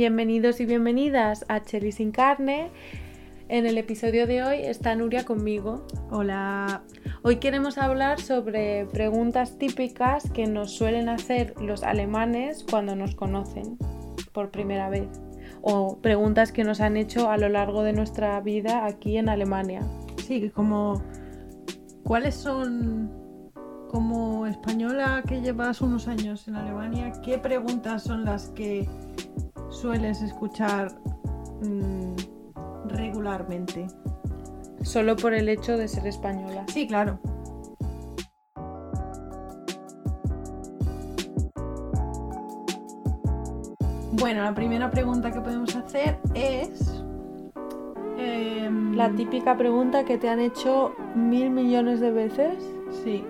Bienvenidos y bienvenidas a Cheli sin carne. En el episodio de hoy está Nuria conmigo. Hola. Hoy queremos hablar sobre preguntas típicas que nos suelen hacer los alemanes cuando nos conocen por primera vez o preguntas que nos han hecho a lo largo de nuestra vida aquí en Alemania. Sí, como ¿cuáles son como española que llevas unos años en Alemania, qué preguntas son las que sueles escuchar mm, regularmente? Solo por el hecho de ser española. Sí, claro. Bueno, la primera pregunta que podemos hacer es... em, La típica pregunta que te han hecho mil millones de veces. Sí.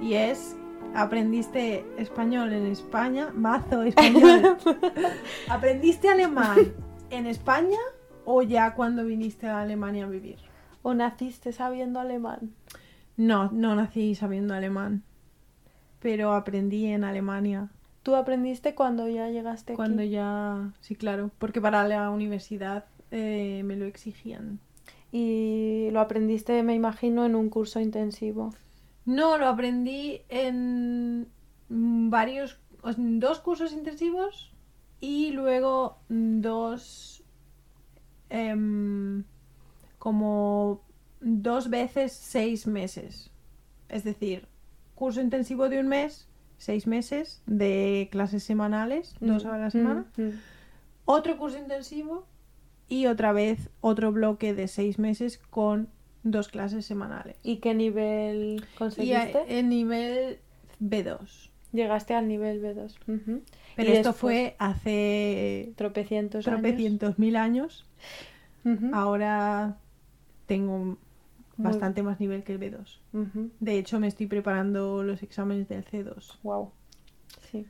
Y es, ¿aprendiste español en España? Mazo español. ¿Aprendiste alemán en España o ya cuando viniste a Alemania a vivir? ¿O naciste sabiendo alemán? No, no nací sabiendo alemán, pero aprendí en Alemania. ¿Tú aprendiste cuando ya llegaste aquí? Cuando ya, sí, claro, porque para la universidad eh, me lo exigían. Y lo aprendiste, me imagino, en un curso intensivo. No, lo aprendí en varios, en dos cursos intensivos y luego dos, em, como dos veces seis meses. Es decir, curso intensivo de un mes, seis meses de clases semanales, dos Mm, a la semana. mm, mm. Otro curso intensivo y otra vez otro bloque de seis meses con dos clases semanales. ¿Y qué nivel Y conseguiste? en nivel B2. Llegaste al nivel B2. Ujú. Pero Y esto fue hace tropecientos, tropecientos mil años. Ahora tengo Muy- bastante más nivel que el B2. Ujú. De hecho, me estoy preparando los exámenes del C2. Wow. Sí.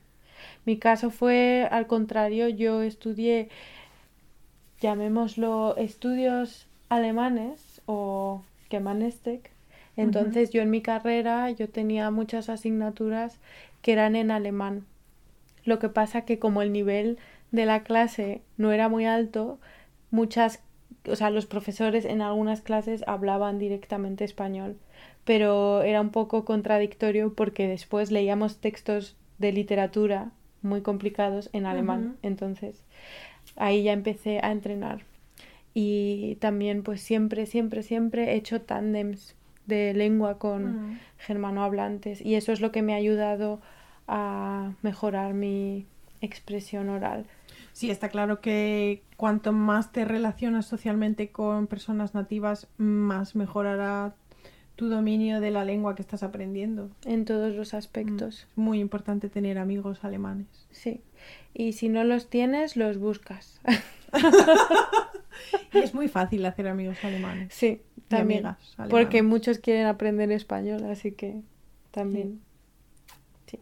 Mi caso fue al contrario, yo estudié, llamémoslo, estudios alemanes o Germanistik. Entonces yo en mi carrera yo tenía muchas asignaturas que eran en alemán. Lo que pasa que como el nivel de la clase no era muy alto, muchas, o sea, los profesores en algunas clases hablaban directamente español, pero era un poco contradictorio porque después leíamos textos de literatura muy complicados en alemán. Entonces, ahí ya empecé a entrenar. Y también pues siempre, siempre, siempre he hecho tándems de lengua con Mm. germanohablantes y eso es lo que me ha ayudado a mejorar mi expresión oral. Sí, está claro que cuanto más te relacionas socialmente con personas nativas, más mejorará tu dominio de la lengua que estás aprendiendo. En todos los aspectos, Es muy importante tener amigos alemanes. sí. Y si no los tienes, los buscas. Es muy fácil hacer amigos alemanes. sí, Y también. amigas alemanas. Porque muchos quieren aprender español, así que también. Sí.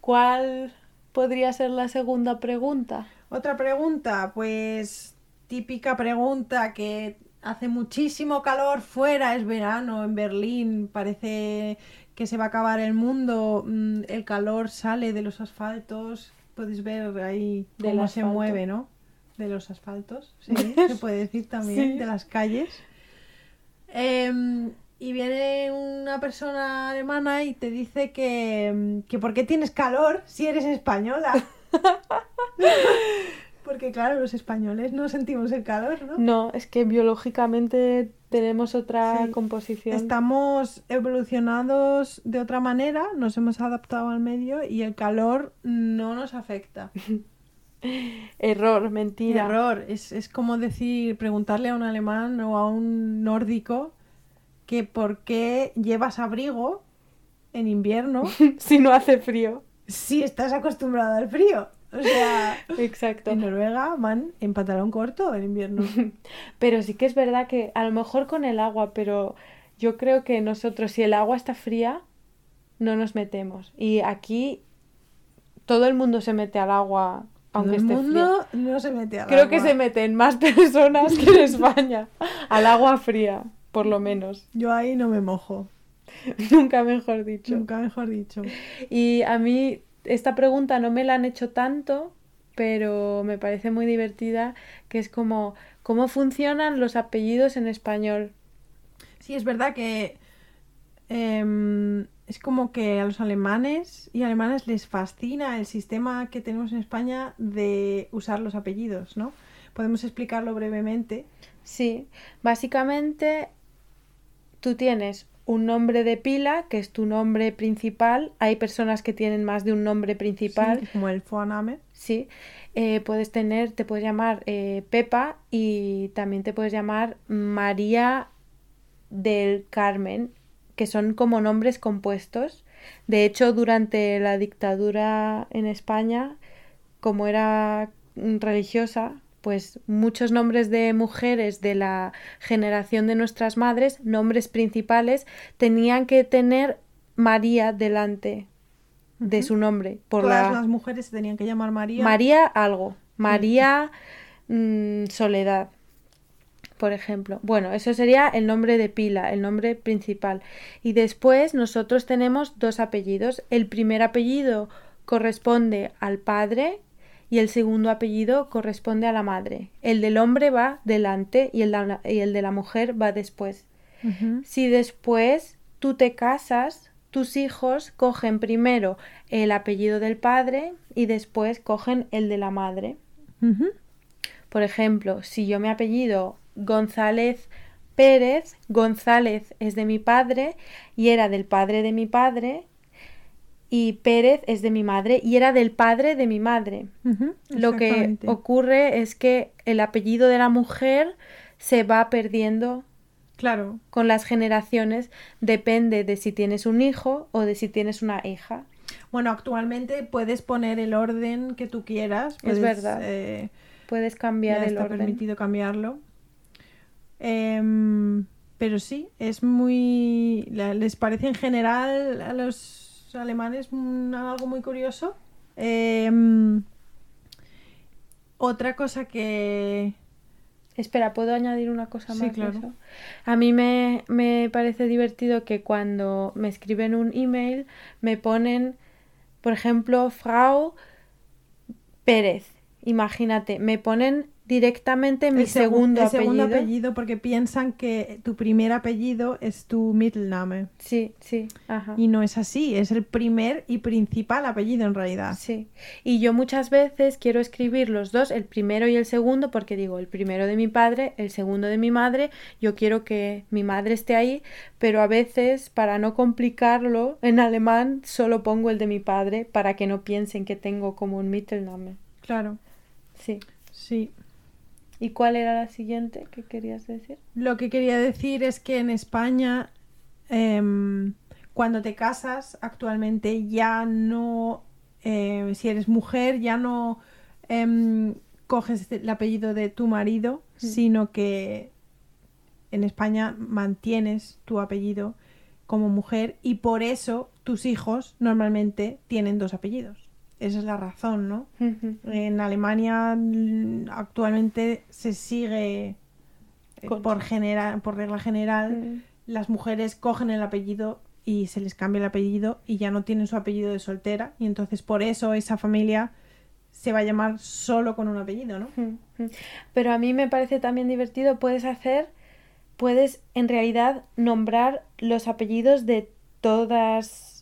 ¿Cuál podría ser la segunda pregunta? Otra pregunta, pues típica pregunta que hace muchísimo calor fuera, es verano en Berlín, parece que se va a acabar el mundo, mm, el calor sale de los asfaltos, puedes ver ahí cómo se mueve, ¿no? De los asfaltos, sí, se puede decir también, Sí. de las calles. Em, y viene una persona alemana y te dice que, em, que ¿por qué tienes calor si eres española? Porque claro, los españoles no sentimos el calor, ¿no? No, es que biológicamente tenemos otra Sí. composición. Estamos evolucionados de otra manera, nos hemos adaptado al medio y el calor no nos afecta. Error, mentira. Error, es, es como decir, preguntarle a un alemán o a un nórdico que por qué llevas abrigo en invierno si no hace frío. si estás acostumbrado al frío. O sea, Exacto. en Noruega van en pantalón corto en invierno. Pero sí que es verdad que a lo mejor con el agua, pero yo creo que nosotros, si el agua está fría, no nos metemos. Y aquí todo el mundo se mete al agua, aunque el esté mundo no se mete al. Creo que se meten más personas que en España al agua fría, por lo menos. Yo ahí no me mojo. Nunca mejor dicho. Nunca mejor dicho. Y a mí esta pregunta no me la han hecho tanto pero me parece muy divertida, que es como cómo funcionan los apellidos en español. Sí, es verdad que em, es como que a los alemanes y alemanes les fascina el sistema que tenemos en España de usar los apellidos, ¿no? Podemos explicarlo brevemente. Sí, básicamente tú tienes un nombre de pila, que es tu nombre principal. Hay personas que tienen más de un nombre principal. Sí, como el Vorname. Sí. Eh, puedes tener, te puedes llamar eh, Pepa y también te puedes llamar María del Carmen, que son como nombres compuestos. De hecho, durante la dictadura en España, como era religiosa, pues muchos nombres de mujeres de la generación de nuestras madres, nombres principales, tenían que tener María delante de su nombre. Por Todas las mujeres se tenían que llamar María. María algo. María mm, Soledad, por ejemplo. Bueno, eso sería el nombre de pila, el nombre principal. Y después nosotros tenemos dos apellidos. El primer apellido corresponde al padre y el segundo apellido corresponde a la madre. El del hombre va delante y el, de la mujer va después. Si después tú te casas, tus hijos cogen primero el apellido del padre y después cogen el de la madre. Por ejemplo, si yo me apellido González Pérez, González es de mi padre y era del padre de mi padre, y Pérez es de mi madre y era del padre de mi madre. Lo que ocurre es que el apellido de la mujer se va perdiendo. Claro. Con las generaciones depende de si tienes un hijo o de si tienes una hija. Bueno, actualmente puedes poner el orden que tú quieras. es verdad. Eh, puedes cambiar el está permitido cambiarlo. Em, pero sí, es muy. ¿Les parece en general a los alemanes algo muy curioso. Em, otra cosa que... Espera, ¿puedo añadir una cosa más? claro. A mí me, me parece divertido que cuando me escriben un email me ponen, por ejemplo, Frau Pérez. Imagínate, me ponen directamente mi segundo, el segundo apellido. porque piensan que tu primer apellido es tu Mittelname. Sí, sí, ajá. Y no es así, es el primer y principal apellido en realidad. Sí. Y yo muchas veces quiero escribir los dos, el primero y el segundo, porque digo, el primero de mi padre, el segundo de mi madre, yo quiero que mi madre esté ahí, pero a veces para no complicarlo en alemán solo pongo el de mi padre para que no piensen que tengo como un Mittelname. Claro. Sí. Sí. ¿Y cuál era la siguiente que querías decir? Lo que quería decir es que en España, em, cuando te casas, actualmente ya no, eh, si eres mujer, ya no em, coges el apellido de tu marido, mm. sino que en España mantienes tu apellido como mujer y por eso tus hijos normalmente tienen dos apellidos esa es la razón, ¿no? En Alemania mm, actualmente se sigue eh, por general, por regla general, las mujeres cogen el apellido y se les cambia el apellido y ya no tienen su apellido de soltera y entonces por eso esa familia se va a llamar solo con un apellido, ¿no? Pero a mí me parece también divertido, puedes hacer, puedes en realidad nombrar los apellidos de todas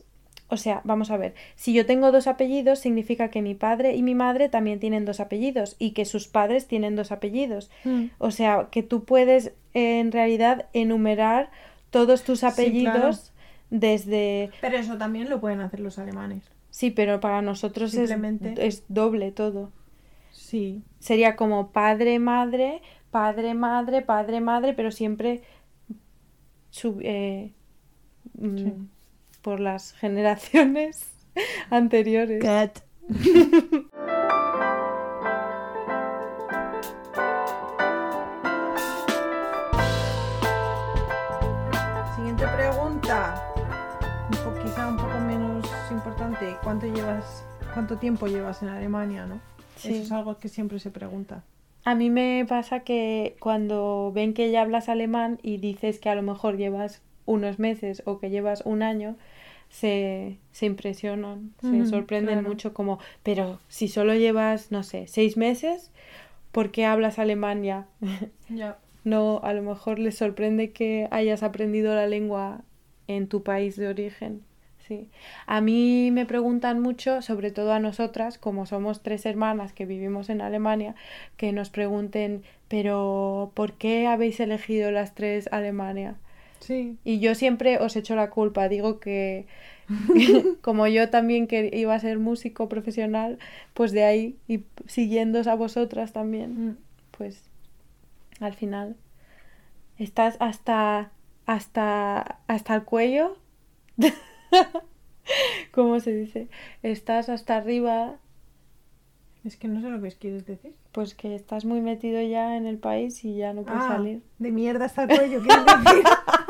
o sea, vamos a ver, si yo tengo dos apellidos, significa que mi padre y mi madre también tienen dos apellidos y que sus padres tienen dos apellidos. Mm. O sea, que tú puedes en realidad enumerar todos tus apellidos desde... Pero eso también lo pueden hacer los alemanes. Sí, pero para nosotros es, es doble todo. Sí. Sería como padre, madre, padre, madre, padre, madre, pero siempre... Eh, mm, por las generaciones anteriores. Siguiente pregunta. Un quizá un poco menos importante. ¿Cuánto llevas, cuánto tiempo llevas en Alemania, no? Eso es algo que siempre se pregunta. A mí me pasa que cuando ven que ya hablas alemán y dices que a lo mejor llevas unos meses o que llevas un año, se, se impresionan, se sorprenden claro. mucho como, pero si solo llevas, no sé, seis meses, ¿por qué hablas alemán ya? Ya. No, a lo mejor les sorprende que hayas aprendido la lengua en tu país de origen. Sí. A mí me preguntan mucho, sobre todo a nosotras, como somos tres hermanas que vivimos en Alemania, que nos pregunten, pero ¿por qué habéis elegido las tres Alemania? Sí. Y yo siempre os echo la culpa, digo que como yo también que iba a ser músico profesional, pues de ahí y siguiéndos a vosotras también, Mm. pues al final estás hasta hasta hasta el cuello. ¿Cómo se dice? Estás hasta arriba, Es que no sé lo que quieres decir. pues que estás muy metido ya en el país y ya no puedes Ah, salir. de mierda hasta el cuello, ¿quieres decir?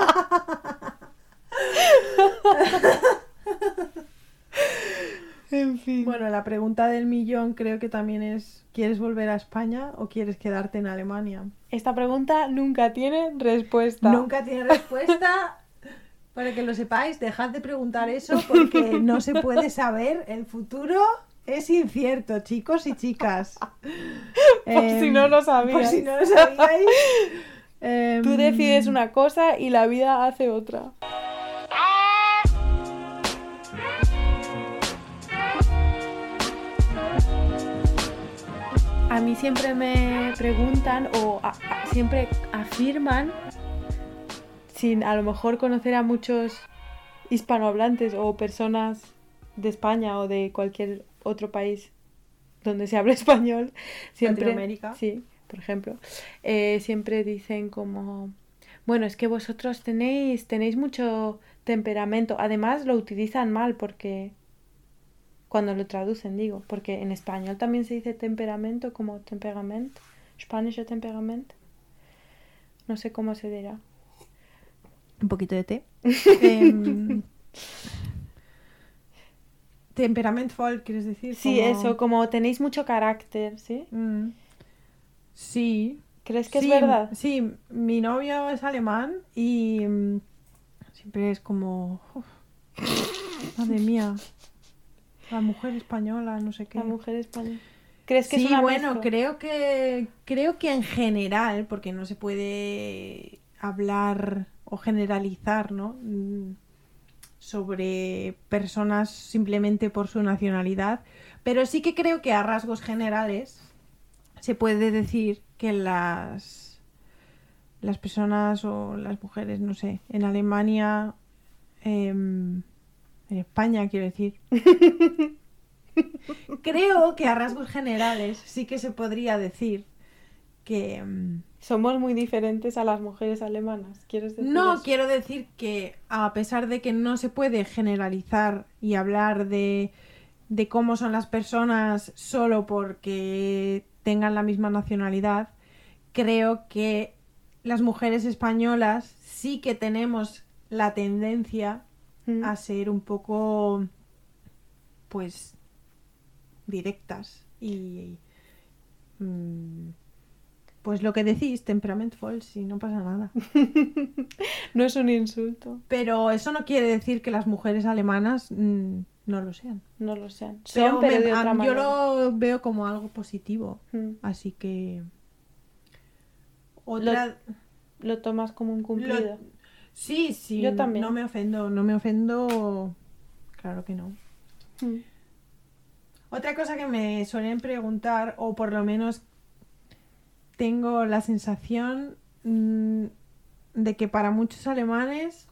Bueno, la pregunta del millón creo que también es, ¿quieres volver a España o quieres quedarte en Alemania? Esta pregunta nunca tiene respuesta. Nunca tiene respuesta. Para que lo sepáis, dejad de preguntar eso porque no se puede saber. El futuro es incierto, chicos y chicas. Por si no lo Por sabíais. si no lo sabíais. Em, Tú decides una cosa y la vida hace otra. A mí siempre me preguntan o a- a- siempre afirman, sin a lo mejor conocer a muchos hispanohablantes o personas de España o de cualquier otro país donde se hable español, siempre, Latinoamérica. sí, por ejemplo, eh, siempre dicen como, bueno, es que vosotros tenéis, tenéis mucho temperamento. Además lo utilizan mal porque cuando lo traducen, digo, porque en español también se dice temperamento como temperamento, spanische temperamento. No sé cómo se dirá. Un poquito de té. Em, temperamentvoll, ¿quieres decir? Sí, Como- eso, como tenéis mucho carácter, ¿sí? Mm. Sí. ¿Crees que Sí, es verdad? Sí, mi novio es alemán y mm, siempre es como... uf, madre mía. La mujer española, no sé qué. La mujer española. ¿Crees que sí, es una bueno, mezcla? creo que creo que en general, porque no se puede hablar o generalizar, ¿no? Mm, sobre personas simplemente por su nacionalidad, pero sí que creo que a rasgos generales se puede decir que las las personas o las mujeres, no sé, en Alemania, em, en España, quiero decir, Creo que a rasgos generales sí que se podría decir que... mm, Somos muy diferentes a las mujeres alemanas, ¿quieres decir No, eso? quiero decir que a pesar de que no se puede generalizar y hablar de, de cómo son las personas solo porque tengan la misma nacionalidad, creo que las mujeres españolas sí que tenemos la tendencia Mm. a ser un poco pues directas y mm, pues lo que decís, temperamentful, si no pasa nada. No es un insulto, Pero eso no quiere decir que las mujeres alemanas mm, no lo sean. no lo sean. Son, Pero, pero, me- de a- otra yo lo veo como algo positivo. Mm. Así que otra Lo tomas como un cumplido. Sí, sí, Yo también. no me ofendo, no me ofendo. Claro que no. Mm. Otra cosa que me suelen preguntar, o por lo menos tengo la sensación mm, de que para muchos alemanes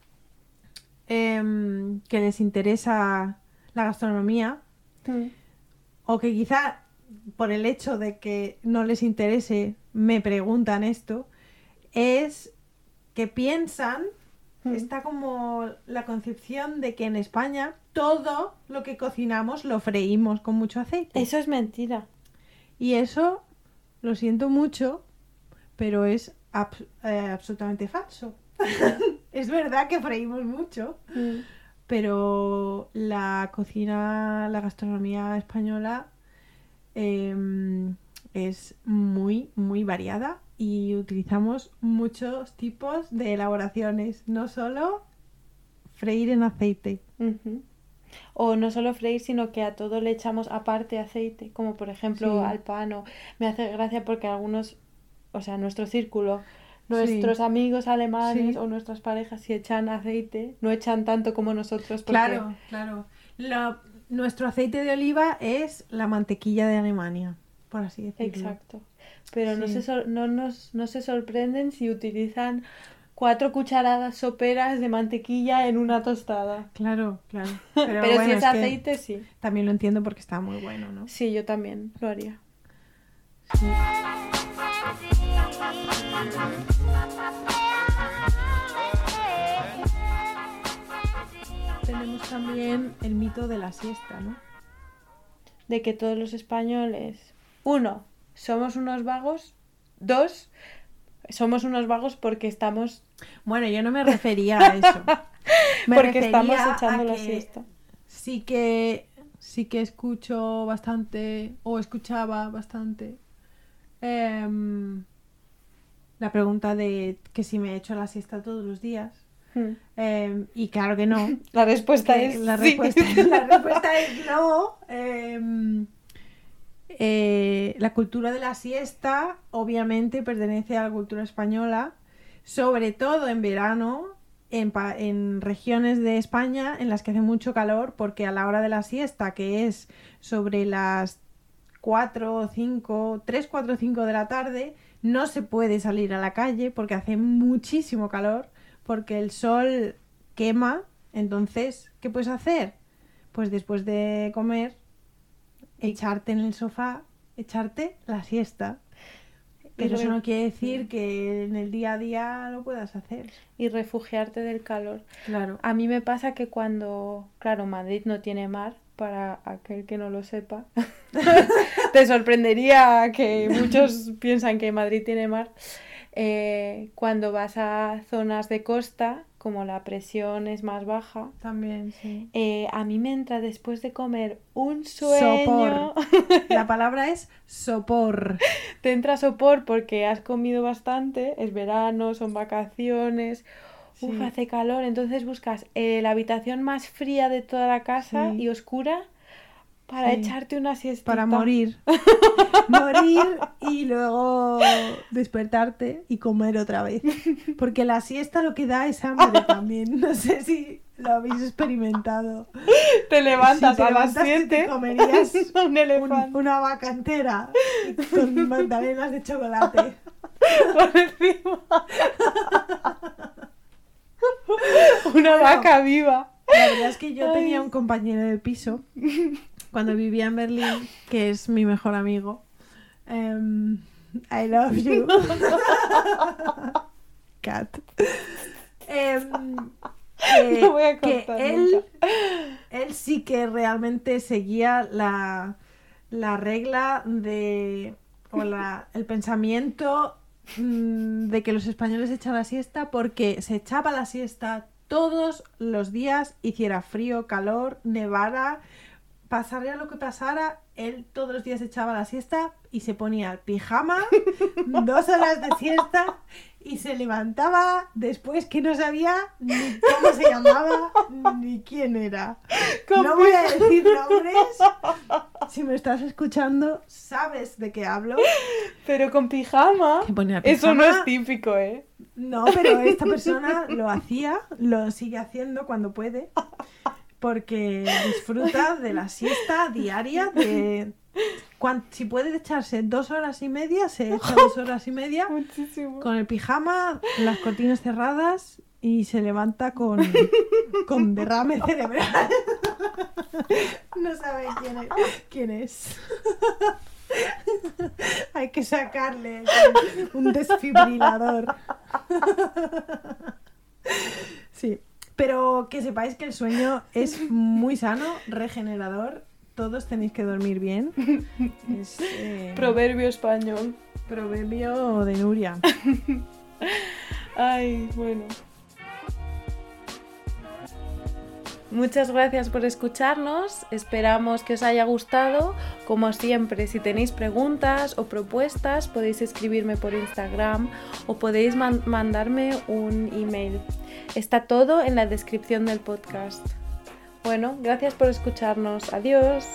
em, que les interesa la gastronomía, Mm. o que quizá por el hecho de que no les interese me preguntan esto, es que piensan, Mm. está como la concepción de que en España todo lo que cocinamos lo freímos con mucho aceite. Eso es mentira. Y eso, lo siento mucho, pero es eh, absolutamente falso. es verdad que freímos mucho, Mm. pero la cocina, la gastronomía española em, es muy, muy variada y utilizamos muchos tipos de elaboraciones, no solo freír en aceite. O no solo freír, sino que a todo le echamos aparte aceite, como por ejemplo Sí. al pan. o- Me hace gracia porque algunos, o sea, nuestro círculo, nuestros amigos alemanes Sí. o nuestras parejas, si echan aceite, no echan tanto como nosotros. Porque... Claro, claro. Lo- nuestro aceite de oliva es la mantequilla de Alemania, por así decirlo. Exacto. Pero no, se sor- no, nos, no se sorprenden si utilizan cuatro cucharadas soperas de mantequilla en una tostada. Claro, claro. Pero, Pero, si bueno, es, aceite, sí. también lo entiendo porque está muy bueno, ¿no? Sí, yo también lo haría. Tenemos también el mito de la siesta, ¿no? de que todos los españoles, uno, somos unos vagos, dos, somos unos vagos porque estamos, Bueno, yo no me refería a eso. Me porque estamos echando la que siesta. Sí que sí que escucho bastante o escuchaba bastante em, la pregunta de que si me echo la siesta todos los días. Hmm. Em, y claro que no. La respuesta que es la, sí. respuesta, la respuesta es no. Em, eh, la cultura de la siesta obviamente pertenece a la cultura española, sobre todo en verano, en, en regiones de España en las que hace mucho calor, porque a la hora de la siesta, que es sobre las 4 o 5, 3, 4 o 5 de la tarde, no se puede salir a la calle porque hace muchísimo calor, porque el sol quema. Entonces, ¿qué puedes hacer? Pues después de comer, echarte en el sofá, echarte la siesta. Pero eso no quiere decir que en el día a día lo puedas hacer. y refugiarte del calor. Claro. A mí me pasa que cuando, claro, Madrid no tiene mar, para aquel que no lo sepa, te sorprendería que muchos piensan que Madrid tiene mar. Eh, cuando vas a zonas de costa, como la presión es más baja, También, sí. eh, a mí me entra después de comer un sueño, La palabra es sopor. te entra sopor porque has comido bastante, es verano, son vacaciones, uf, hace calor, entonces buscas eh, la habitación más fría de toda la casa Sí. y oscura para Sí. echarte una siesta. Para morir. morir y luego despertarte y comer otra vez. Porque la siesta lo que da es hambre también. No sé si lo habéis experimentado. Te levantas Si te a las levantas, te 7 comerías un Un- elefante una vaca entera con magdalenas de chocolate. por encima. una Bueno. vaca viva. La verdad es que yo tenía un compañero de piso cuando vivía en Berlín, que es mi mejor amigo. Em, I love you. Cat. Que- No voy a que él sí que realmente seguía la, la regla de o la- el pensamiento mm, de que los españoles echan la siesta porque se echaba la siesta todos los días, hiciera frío, calor, nevara, pasara lo que pasara, él todos los días echaba la siesta y se ponía el pijama, dos horas de siesta y se levantaba después que no sabía ni cómo se llamaba ni quién era. No voy a decir nombres. Si me estás escuchando, sabes de qué hablo. Pero con pijama. Ponía Eso no pijama. es típico, ¿eh? No, pero esta persona lo hacía, lo sigue haciendo cuando puede, porque disfruta de la siesta diaria de... si puede echarse dos horas y media, se echa dos horas y media Muchísimo. con el pijama, las cortinas cerradas y se levanta con, con derrame cerebral. No sabe quién es. Quién es. Hay que sacarle un desfibrilador. Sí, pero que sepáis que el sueño es muy sano, regenerador. Todos tenéis que dormir bien. Es eh, Proverbio español. proverbio de Nuria. Ay, bueno. Muchas gracias por escucharnos, esperamos que os haya gustado. Como siempre, si tenéis preguntas o propuestas, podéis escribirme por Instagram o podéis mandarme un email. Está todo en la descripción del podcast. Bueno, gracias por escucharnos. Adiós.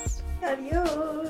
Adiós.